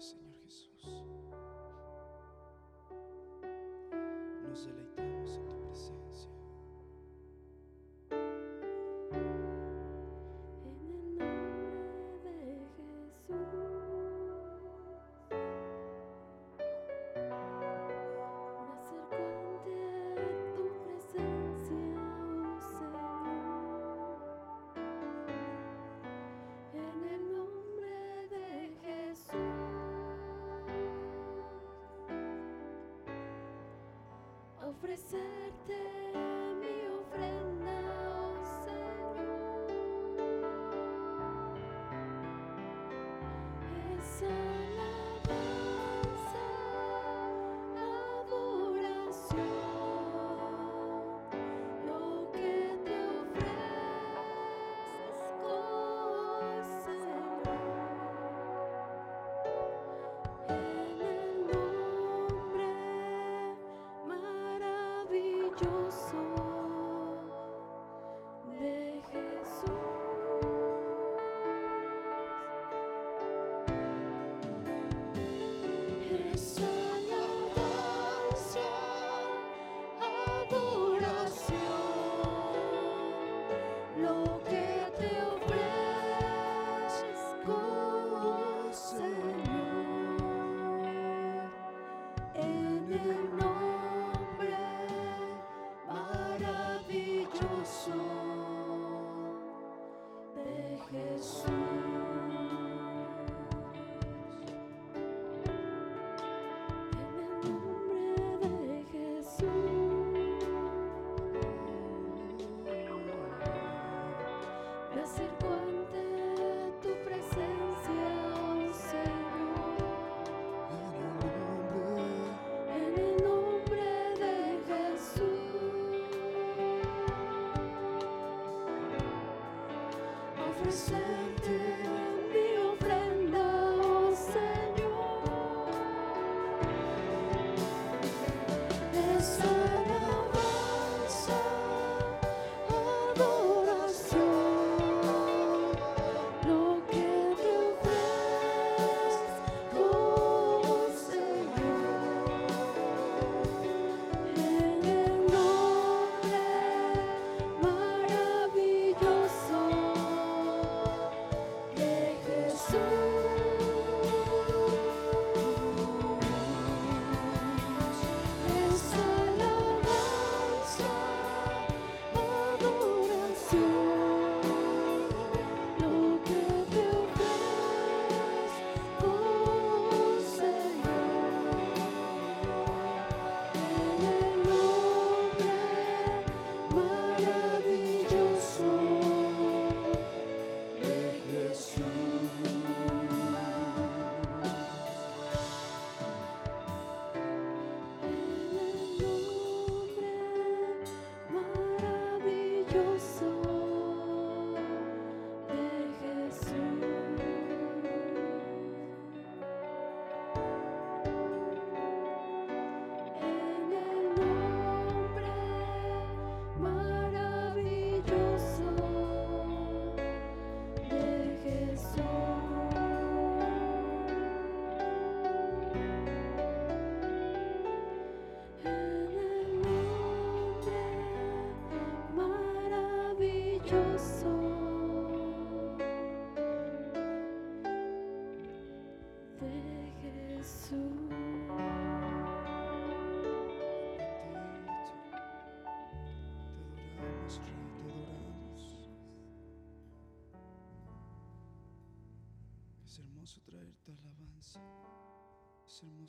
Señor. ofrecerte. sun.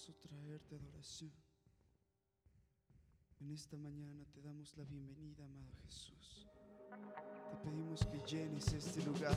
sustraerte adoración. En esta mañana te damos la bienvenida, amado Jesús. Te pedimos que llenes este lugar.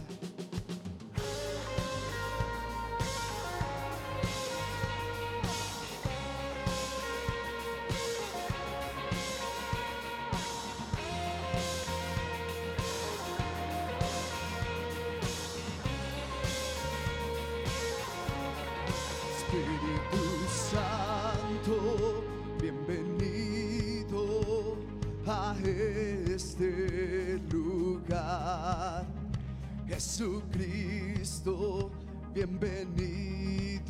Jesucristo, bienvenido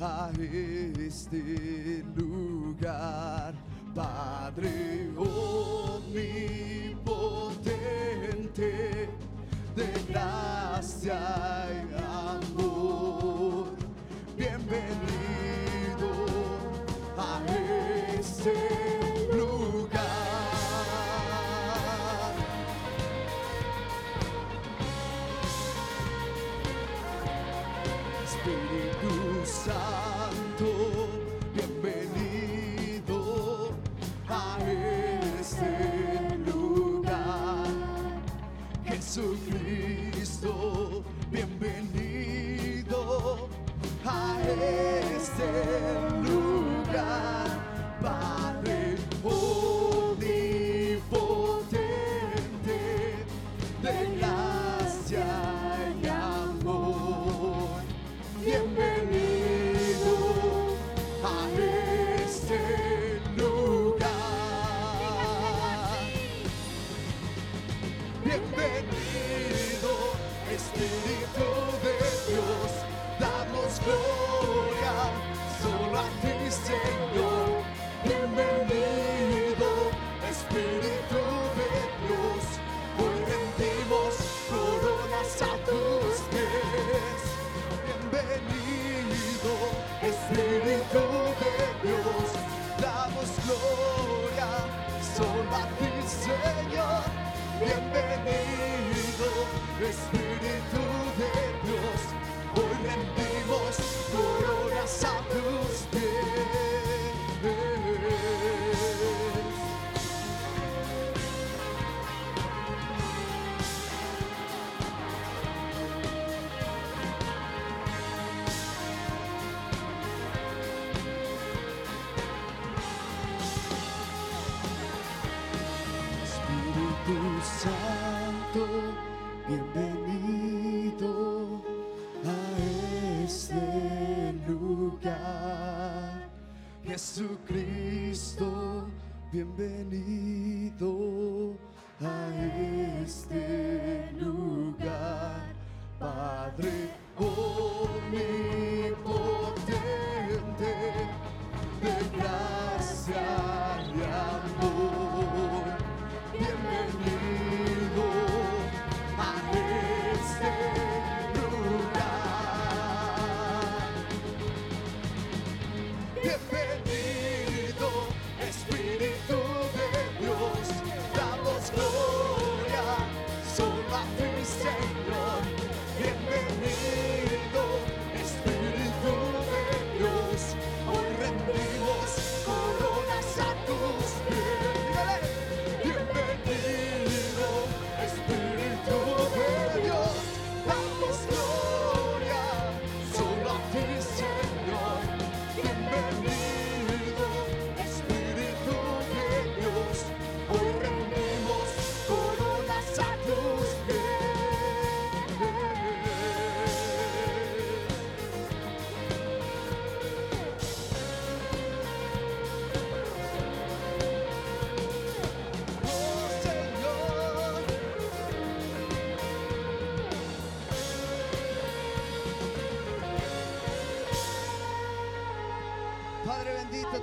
a este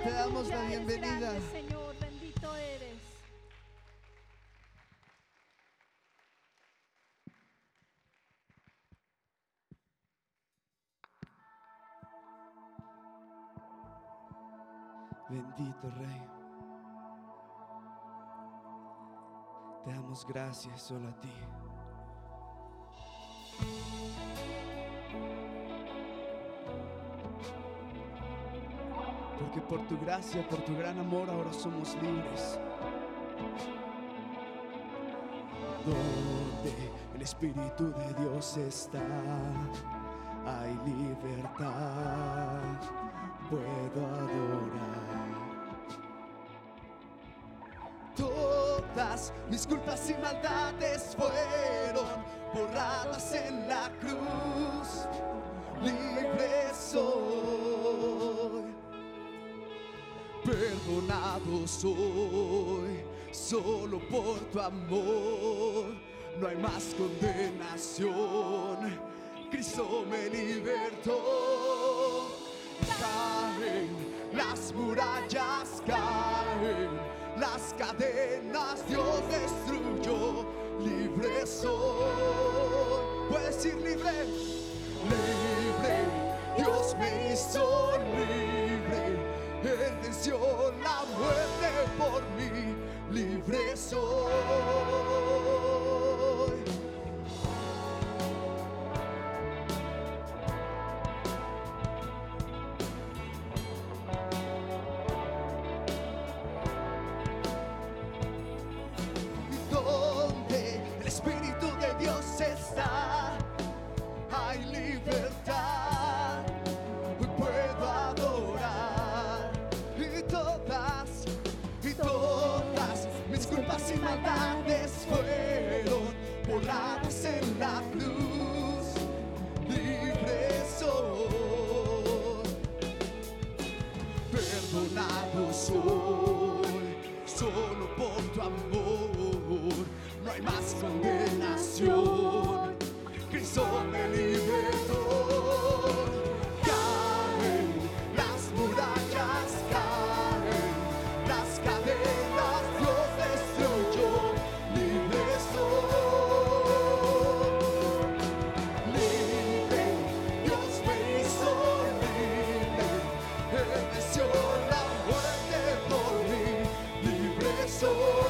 Te damos la bienvenida. Grande, Señor, bendito eres. Bendito Rey. Te damos gracias solo a ti. por tu gracia, por tu gran amor, ahora somos libres. Donde el Espíritu de Dios está, hay libertad, puedo adorar. Todas mis culpas y maldades fueron soy, solo por tu amor, no hay más condenación. Cristo me libertó. Caen las murallas, caen las cadenas, Dios destruyó. Libre soy, puedes ir libre, libre, Dios me hizo libre él venció la muerte por mí, libre soy. soul.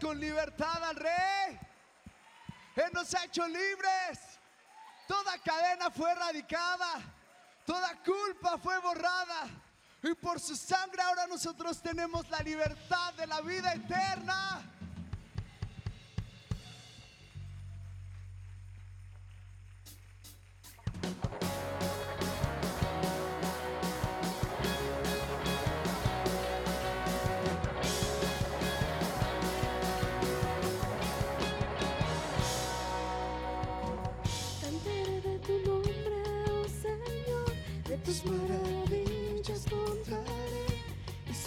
con libertad al Rey. Él nos ha hecho libres. Toda cadena fue erradicada. Toda culpa fue borrada. Y por su sangre ahora nosotros tenemos la libertad de la vida eterna.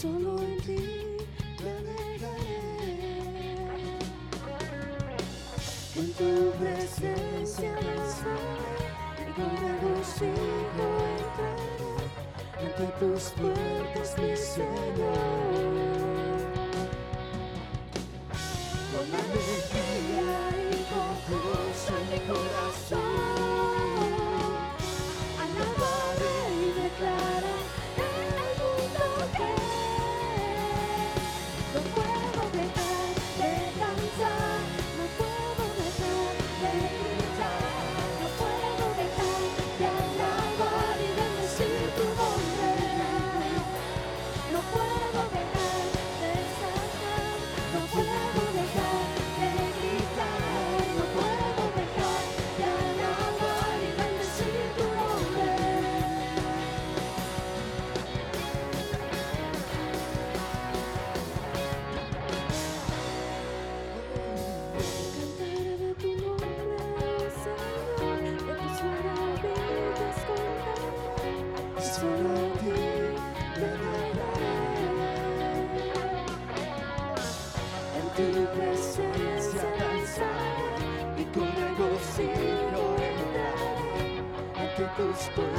solo en ti me navegaré. En tu presencia me y con regocijo entraré ante tus puertas, mi Señor. Con alegría y con gozo en mi corazón. Las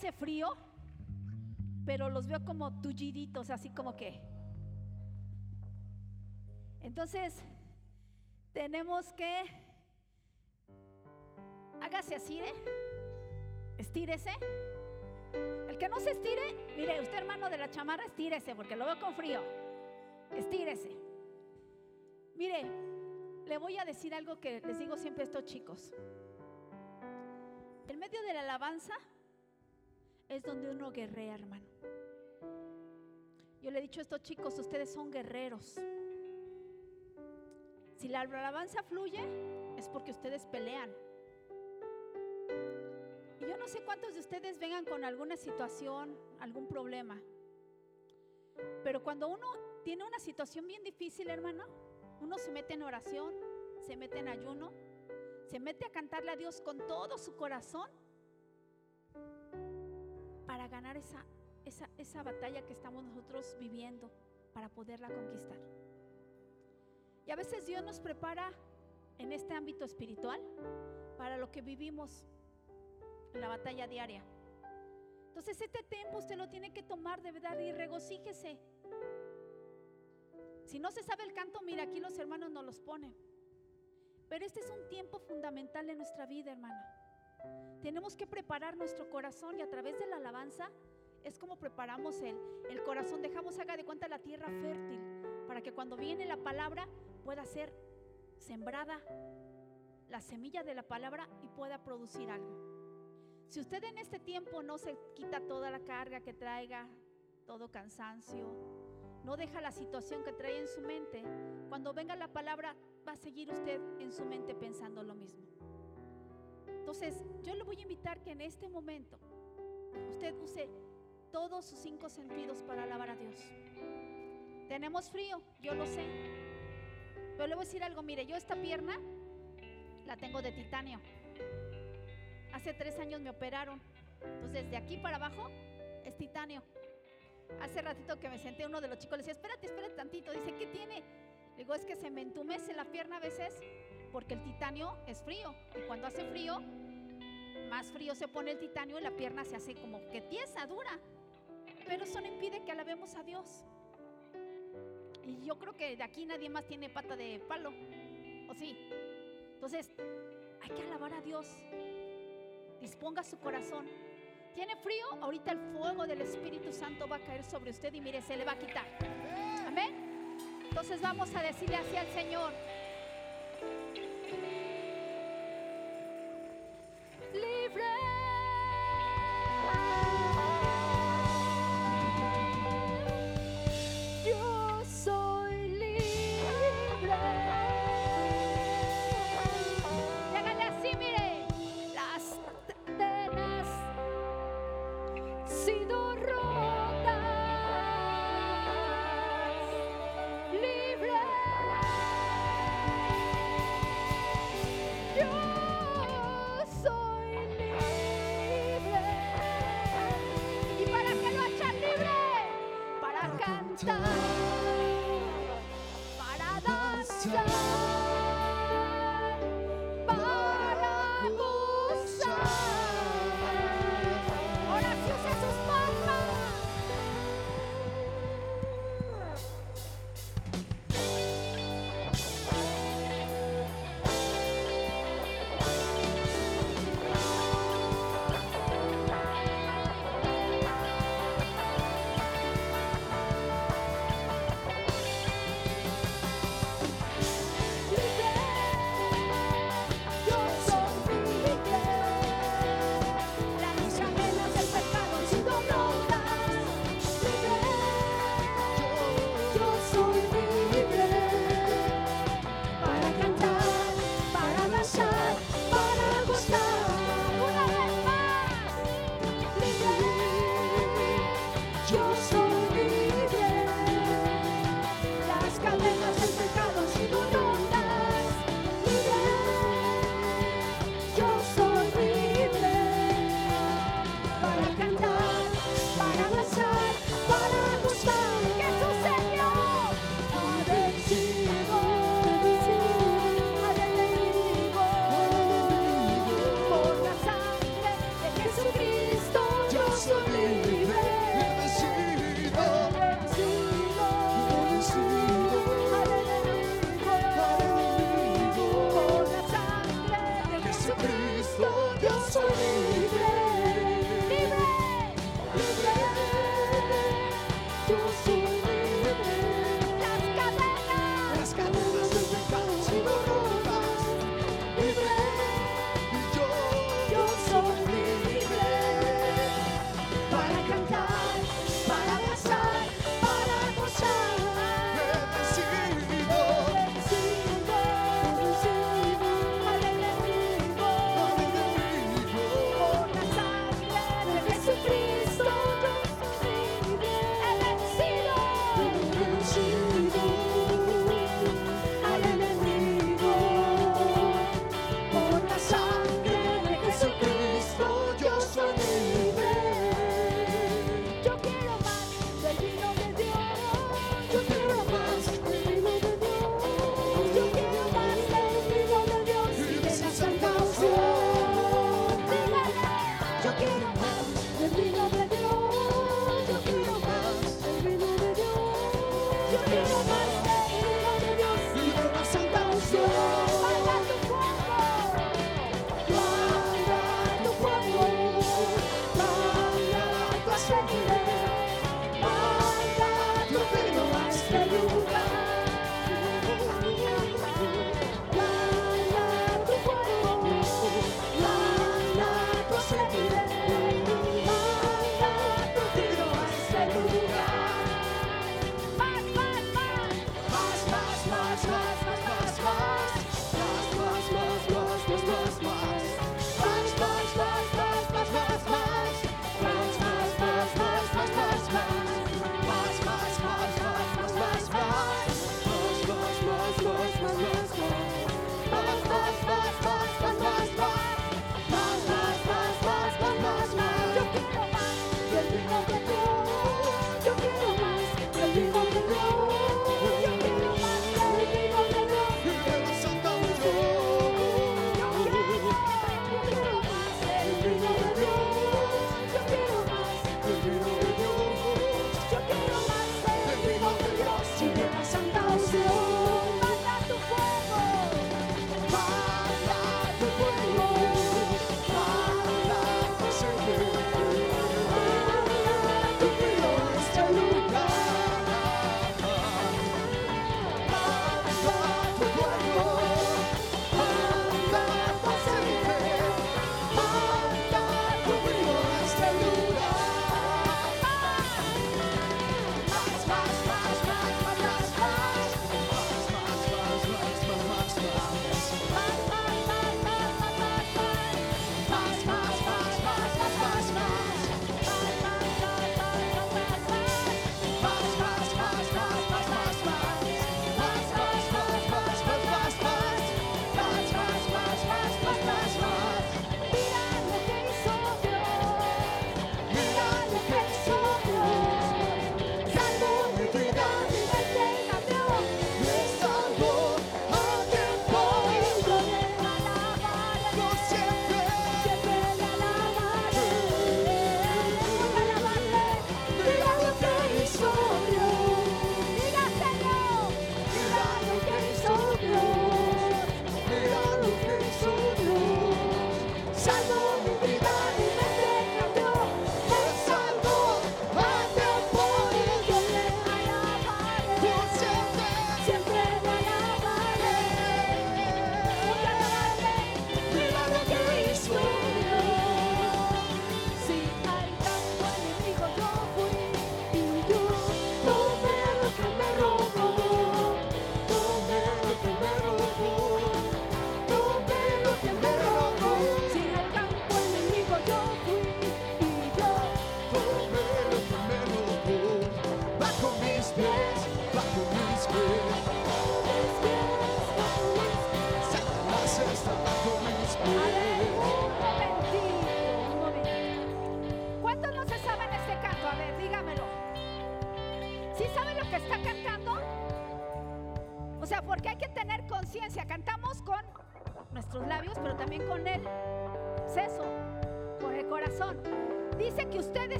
hace frío, pero los veo como tulliditos, así como que. Entonces, tenemos que. Hágase así, ¿eh? Estírese. El que no se estire, mire, usted hermano de la chamarra, estírese, porque lo veo con frío. Estírese. Mire, le voy a decir algo que les digo siempre a estos chicos. En medio de la alabanza es donde uno guerrea, hermano. Yo le he dicho a estos chicos, ustedes son guerreros. Si la alabanza fluye, es porque ustedes pelean. Y yo no sé cuántos de ustedes vengan con alguna situación, algún problema. Pero cuando uno tiene una situación bien difícil, hermano, uno se mete en oración, se mete en ayuno, se mete a cantarle a Dios con todo su corazón para ganar esa, esa, esa batalla que estamos nosotros viviendo, para poderla conquistar. Y a veces Dios nos prepara en este ámbito espiritual para lo que vivimos en la batalla diaria. Entonces este tiempo usted lo tiene que tomar de verdad y regocíjese. Si no se sabe el canto, mira, aquí los hermanos nos los ponen. Pero este es un tiempo fundamental en nuestra vida, hermana. Tenemos que preparar nuestro corazón y a través de la alabanza es como preparamos el, el corazón. Dejamos, haga de cuenta, la tierra fértil para que cuando viene la palabra pueda ser sembrada la semilla de la palabra y pueda producir algo. Si usted en este tiempo no se quita toda la carga que traiga, todo cansancio, no deja la situación que trae en su mente, cuando venga la palabra va a seguir usted en su mente pensando lo mismo. Entonces, yo le voy a invitar que en este momento usted use todos sus cinco sentidos para alabar a Dios. Tenemos frío, yo lo sé. Pero le voy a decir algo, mire, yo esta pierna la tengo de titanio. Hace tres años me operaron. Entonces, de aquí para abajo es titanio. Hace ratito que me senté, uno de los chicos le decía, espérate, espérate tantito. Dice, ¿qué tiene? Le digo, es que se me entumece la pierna a veces porque el titanio es frío. Y cuando hace frío, más frío se pone el titanio y la pierna se hace como que tiesa, dura. Pero eso no impide que alabemos a Dios. Y yo creo que de aquí nadie más tiene pata de palo. ¿O sí? Entonces, hay que alabar a Dios. Disponga su corazón. ¿Tiene frío? Ahorita el fuego del Espíritu Santo va a caer sobre usted y mire, se le va a quitar. Amén. Entonces vamos a decirle así al Señor.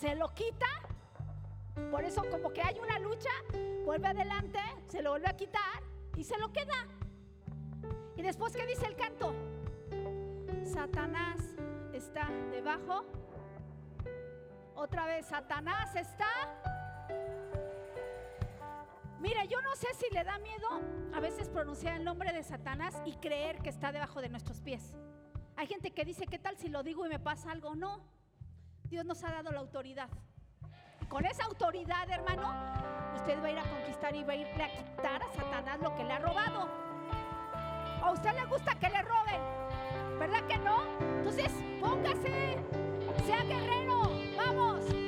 Se lo quita. Por eso como que hay una lucha, vuelve adelante, se lo vuelve a quitar y se lo queda. Y después, ¿qué dice el canto? Satanás está debajo. Otra vez, Satanás está. Mira, yo no sé si le da miedo a veces pronunciar el nombre de Satanás y creer que está debajo de nuestros pies. Hay gente que dice, ¿qué tal si lo digo y me pasa algo? No. Dios nos ha dado la autoridad. Y con esa autoridad, hermano, usted va a ir a conquistar y va a irle a quitar a Satanás lo que le ha robado. ¿O a usted le gusta que le roben? ¿Verdad que no? Entonces, póngase, sea guerrero, vamos.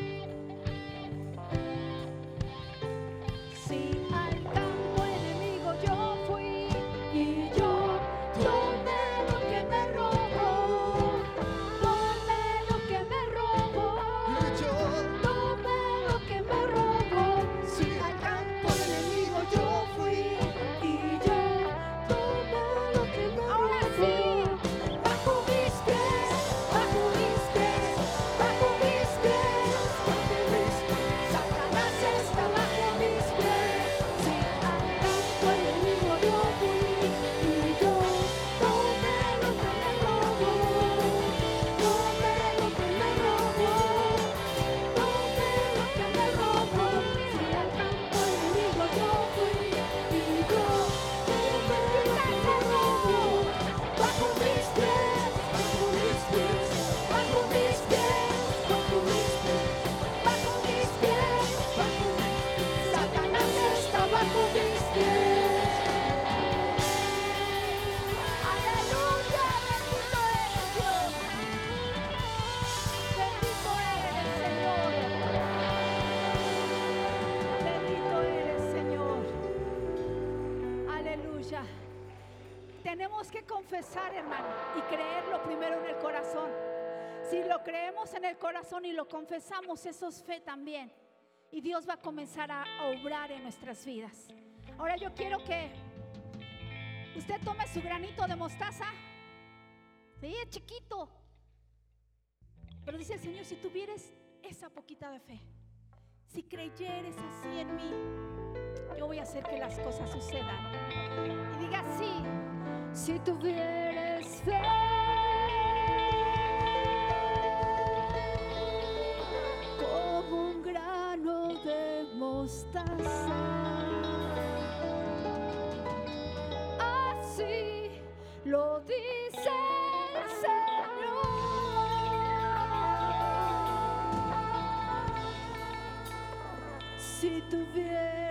Tenemos que confesar, hermano, y creerlo primero en el corazón. Si lo creemos en el corazón y lo confesamos, eso es fe también. Y Dios va a comenzar a obrar en nuestras vidas. Ahora yo quiero que usted tome su granito de mostaza. Sí, es chiquito. Pero dice el Señor, si tuvieres esa poquita de fe, si creyeres así en mí, yo voy a hacer que las cosas sucedan. Y diga así, Si tuvieres fe, como un grano de mostaza, así lo dice el Señor. Si tuvieres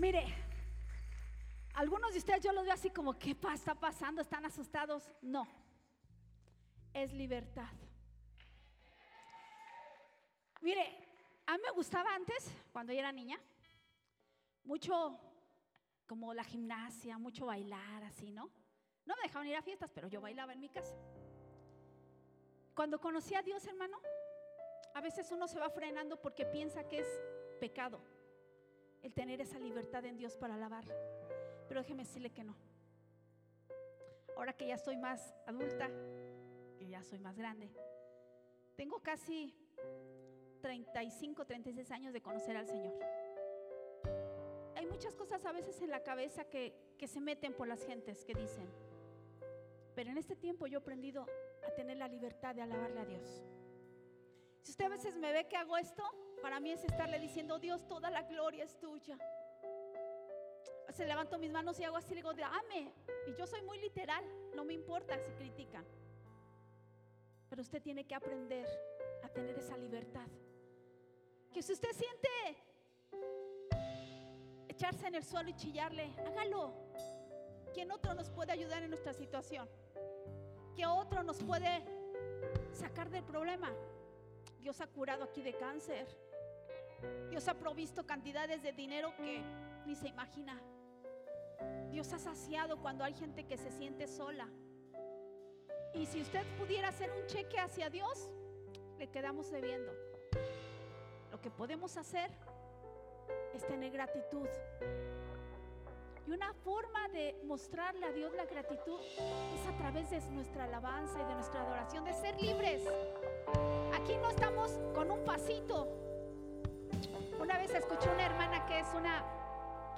Mire, algunos de ustedes yo los veo así como, ¿qué está pasando? ¿Están asustados? No, es libertad. Mire, a mí me gustaba antes, cuando yo era niña, mucho como la gimnasia, mucho bailar, así, ¿no? No me dejaban ir a fiestas, pero yo bailaba en mi casa. Cuando conocí a Dios, hermano, a veces uno se va frenando porque piensa que es pecado el tener esa libertad en Dios para alabar. Pero déjeme decirle que no. Ahora que ya soy más adulta, que ya soy más grande, tengo casi 35, 36 años de conocer al Señor. Hay muchas cosas a veces en la cabeza que, que se meten por las gentes que dicen. Pero en este tiempo yo he aprendido a tener la libertad de alabarle a Dios. Si usted a veces me ve que hago esto, para mí es estarle diciendo, Dios, toda la gloria es tuya. Se levanto mis manos y hago así, le digo, dame. Y yo soy muy literal, no me importa si critican. Pero usted tiene que aprender a tener esa libertad. Que si usted siente echarse en el suelo y chillarle, hágalo. ¿Quién otro nos puede ayudar en nuestra situación? ¿Qué otro nos puede sacar del problema? Dios ha curado aquí de cáncer. Dios ha provisto cantidades de dinero que ni se imagina. Dios ha saciado cuando hay gente que se siente sola. Y si usted pudiera hacer un cheque hacia Dios, le quedamos debiendo. Lo que podemos hacer es tener gratitud. Y una forma de mostrarle a Dios la gratitud es a través de nuestra alabanza y de nuestra adoración, de ser libres. Aquí no estamos con un pasito. Una vez escuché una hermana que es una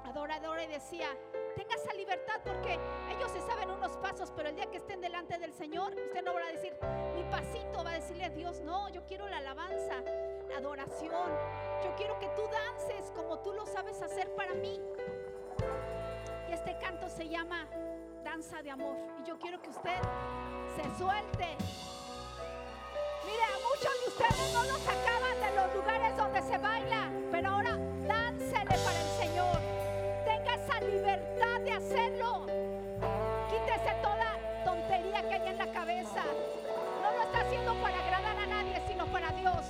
adoradora y decía, tenga esa libertad porque ellos se saben unos pasos, pero el día que estén delante del Señor, usted no va a decir, mi pasito va a decirle a Dios, no, yo quiero la alabanza, la adoración, yo quiero que tú dances como tú lo sabes hacer para mí. Y este canto se llama Danza de Amor. Y yo quiero que usted se suelte. Mire, a muchos de ustedes no los sacaban de los lugares donde se baila, ahora dánsele para el Señor. Tenga esa libertad de hacerlo. Quítese toda tontería que hay en la cabeza. No lo está haciendo para agradar a nadie, sino para Dios.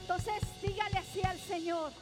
Entonces, dígale así al Señor.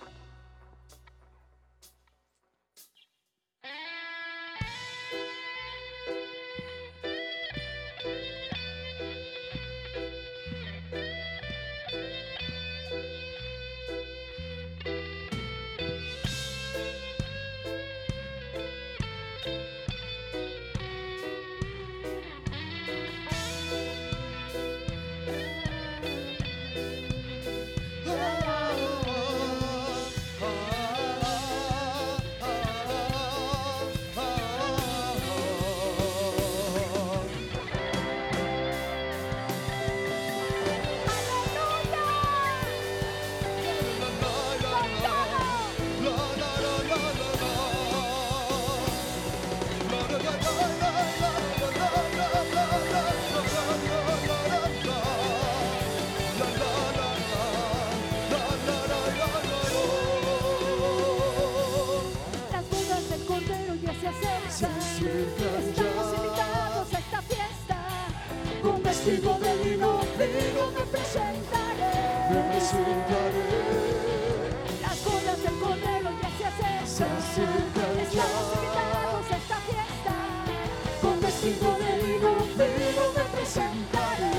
Con vestido de lino fino me presentaré. Las bodas del Cordero ya se acercan. Estamos invitados a esta fiesta. Con vestido de lino fino me presentaré.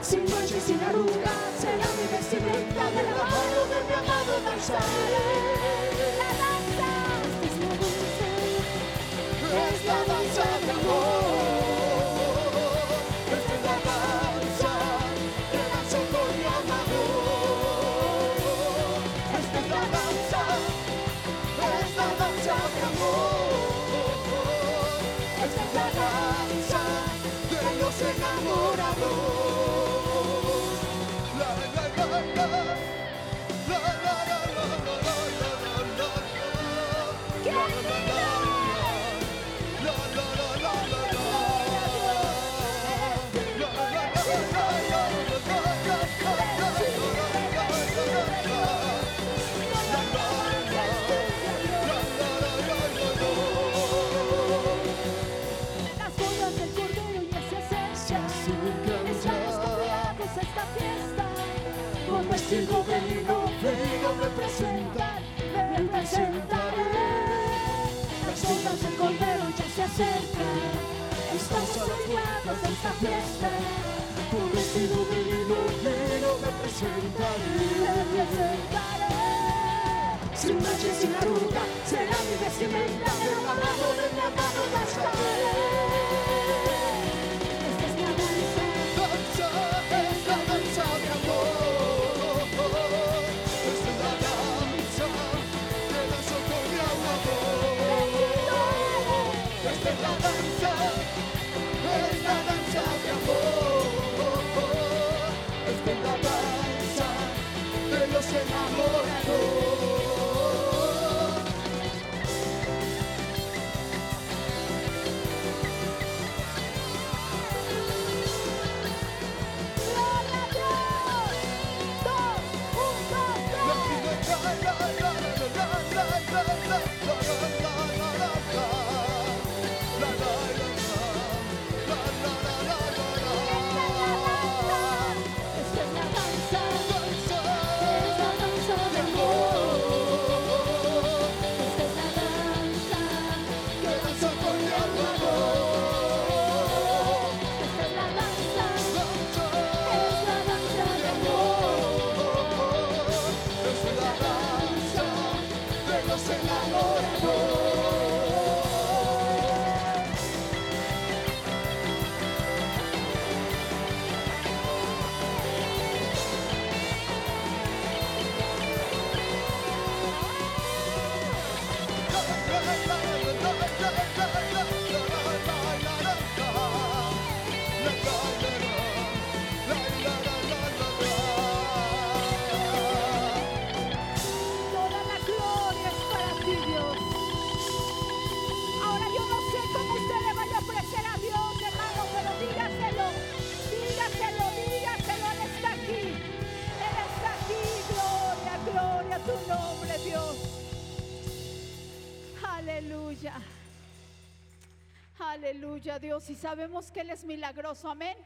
Sin mancha y sin arruga será mi vestimenta de la mano de mi amado danzaré. La danza es la danza de amor. La danza de los enamorados. Las Vestido de lino fino me presentar, me presentaré. Las bodas del Cordero ya se acercan. Convidados a esta fiesta. Con vestido de lino fino me presentaré, me presentaré. Sin mancha y sin arruga será mi vestimenta de la mano de mi amado danzaré. Dios y sabemos que Él es milagroso. Amén.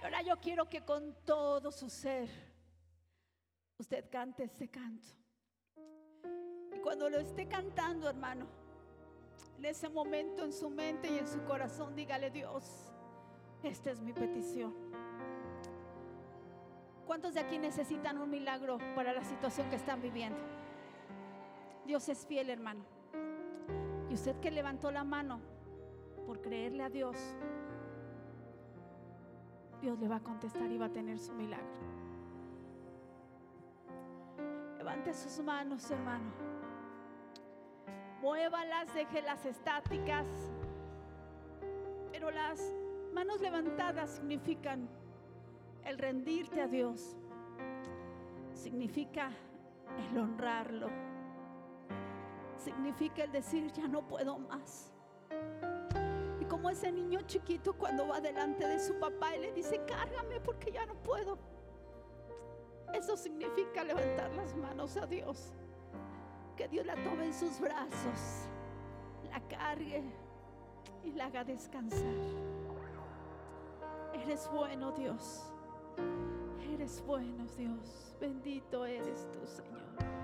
Y ahora yo quiero que con todo su ser usted cante este canto. Y cuando lo esté cantando, hermano, en ese momento en su mente y en su corazón, dígale Dios, esta es mi petición. ¿Cuántos de aquí necesitan un milagro para la situación que están viviendo? Dios es fiel, hermano. Y usted que levantó la mano por creerle a Dios, Dios le va a contestar y va a tener su milagro. Levante sus manos, hermano. Muévalas, déjelas estáticas. Pero las manos levantadas significan el rendirte a Dios. Significa el honrarlo. Significa el decir, ya no puedo más. Como ese niño chiquito cuando va delante de su papá y le dice, cárgame porque ya no puedo. Eso significa levantar las manos a Dios. Que Dios la tome en sus brazos, la cargue y la haga descansar. Eres bueno, Dios. Eres bueno, Dios. Bendito eres tú, Señor.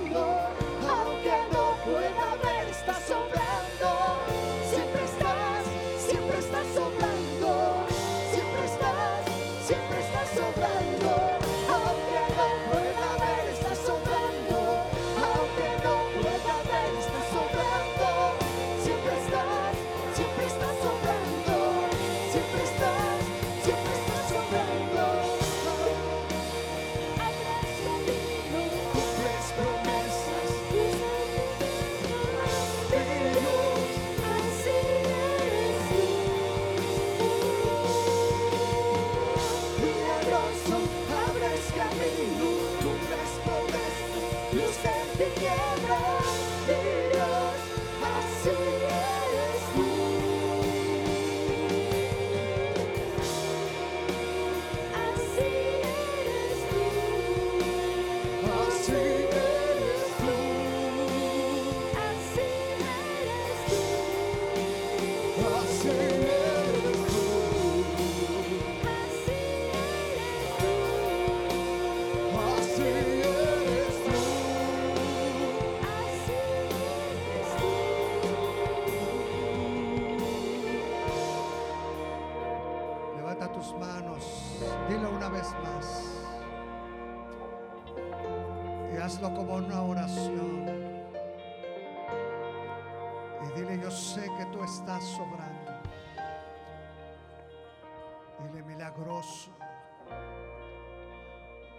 milagroso.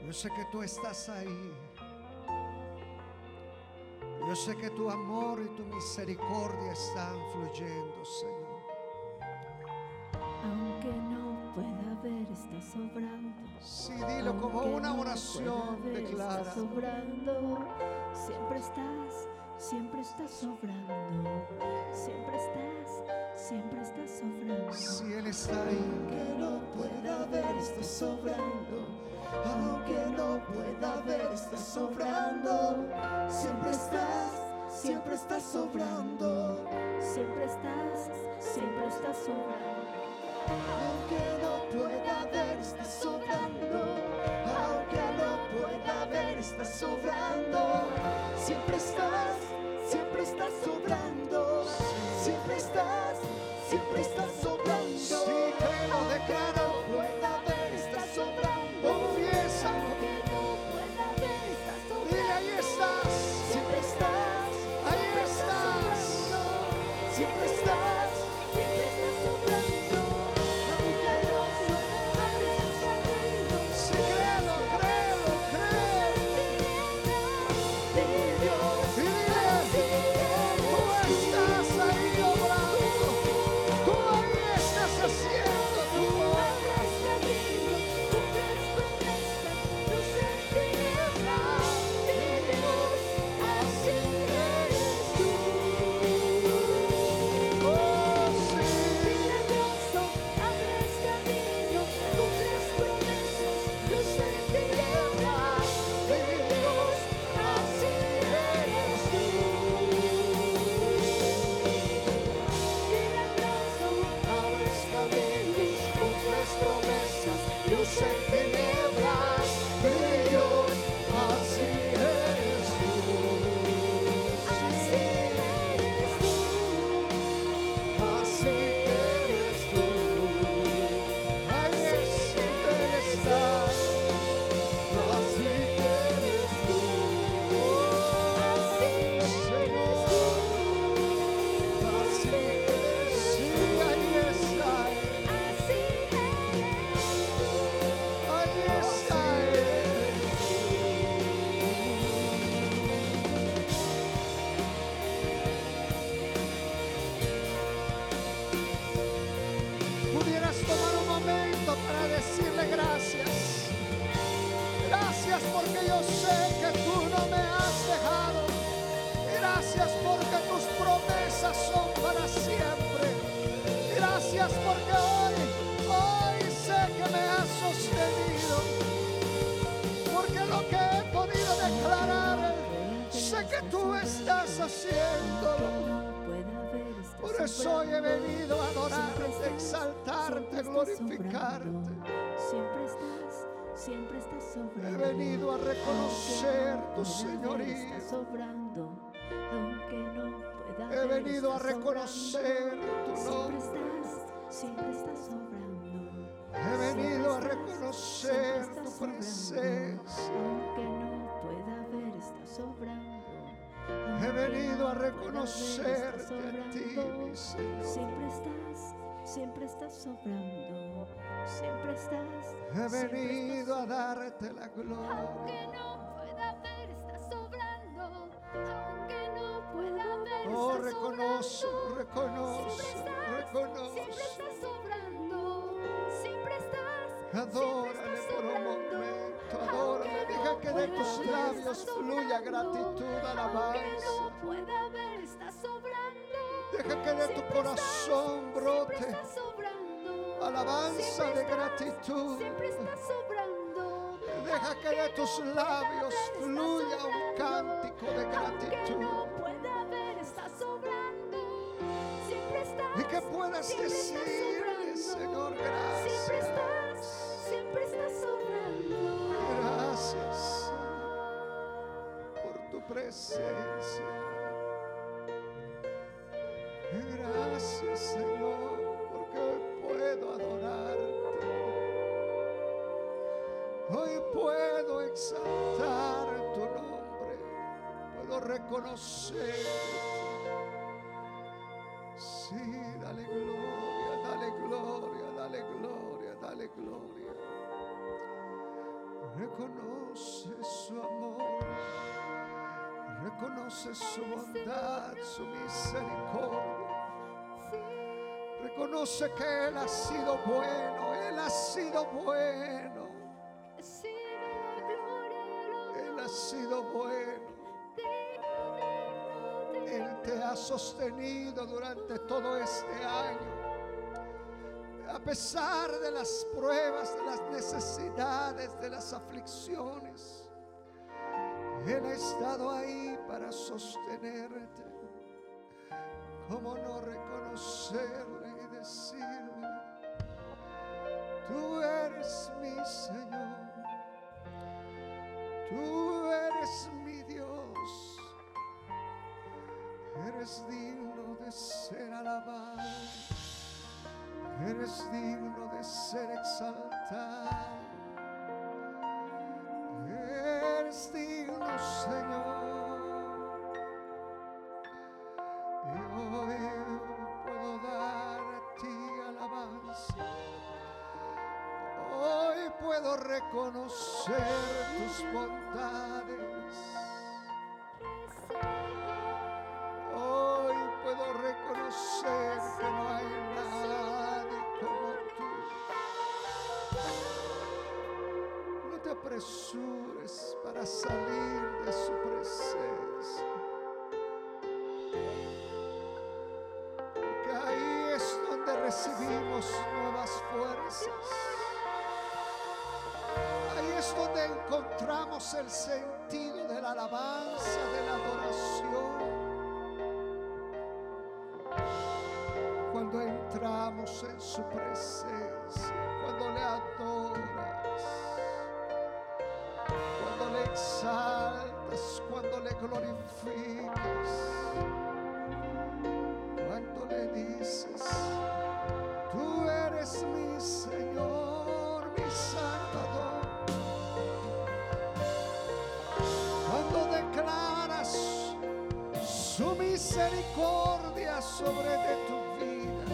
Yo sé que tú estás ahí. Yo sé que tu amor y tu misericordia están fluyendo, Señor. Aunque no pueda ver, está sobrando. Sí, dilo como una oración ver, declara. Está sobrando. Siempre estás, siempre estás sobrando. Siempre estás, siempre estás sobrando. Si Él está ahí, Aunque no pueda ver, está sobrando. Aunque no pueda ver, está sobrando. Siempre estás, siempre estás sobrando. Siempre estás, siempre estás sobrando. Aunque no pueda ver, está sobrando. Aunque no pueda ver, está sobrando. Siempre estás, siempre estás sobrando. Siempre estás sobrando. He venido a reconocer Aunque tu señorío. estás sobrando. Aunque no pueda He venido a reconocer tu Siempre nombre. estás, siempre estás sobrando. He venido a Siempre estás, reconocer siempre tu sobrando. presencia. Aunque no pueda ver, estás sobrando. He venido a reconocerte a ti, mi Señor. Siempre estás, siempre estás sobrando. Siempre estás. He venido a estás darte la gloria. Aunque no pueda ver, estás sobrando. Aunque no pueda ver, Oh, estás reconozco, sobrando. reconozco, Siempre estás, reconozco. siempre estás sobrando. Siempre estás. Adórale por un momento, adórale. Deja que de tus labios fluya gratitud, alabanza. no pueda ver, estás sobrando. Deja que de tu Siempre corazón estás, brote siempre estás sobrando. Alabanza de gratitud. Siempre estás sobrando. Deja que de tus labios fluya un cántico de gratitud. no pueda ver, estás sobrando. Siempre estás. Y que puedas decirle. Señor, Siempre estás, gracias. siempre estás sobrando. Gracias por tu presencia. Puedo exaltar tu nombre. Puedo reconocerte. Sí, dale gloria, dale gloria, dale gloria, dale gloria. Reconoce su amor, reconoce su bondad, su misericordia. Reconoce que Él ha sido bueno, Él ha sido bueno, ha sostenido durante todo este año. A pesar de las pruebas, de las necesidades, de las aflicciones, Él ha estado ahí para sostenerte. ¿Cómo no reconocerle y decirle, tú eres mi Señor, tú eres mi Eres digno de ser alabado. Eres digno de ser exaltado. El sentido de la alabanza, de la adoración. Cuando entramos en su presencia, cuando le adoras, cuando le exaltas, cuando le glorificas, misericordia sobre de tu vida.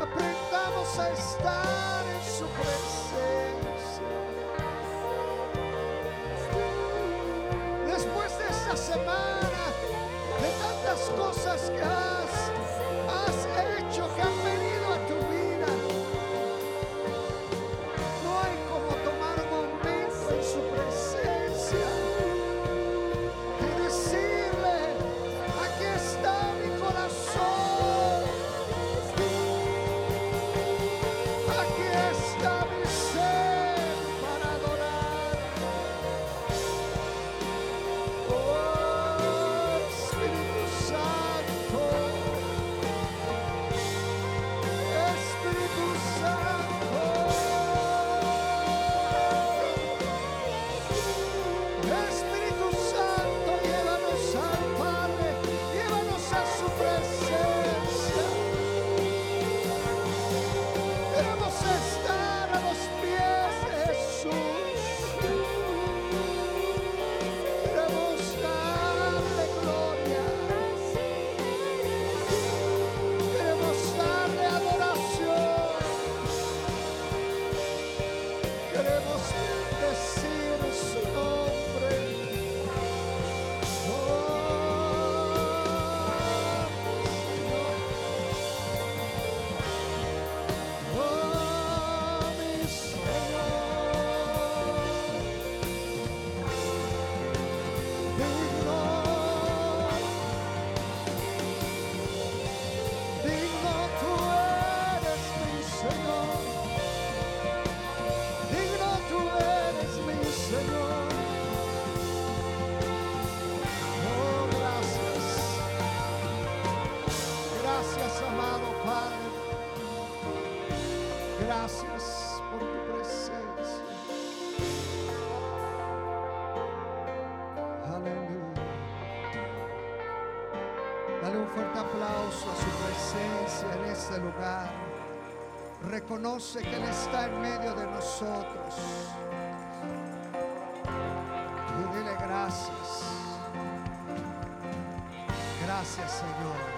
Aprendamos a estar en su presencia. Después de esta semana, de tantas cosas que has, Reconoce que Él está en medio de nosotros. Y dile gracias. Gracias, Señor.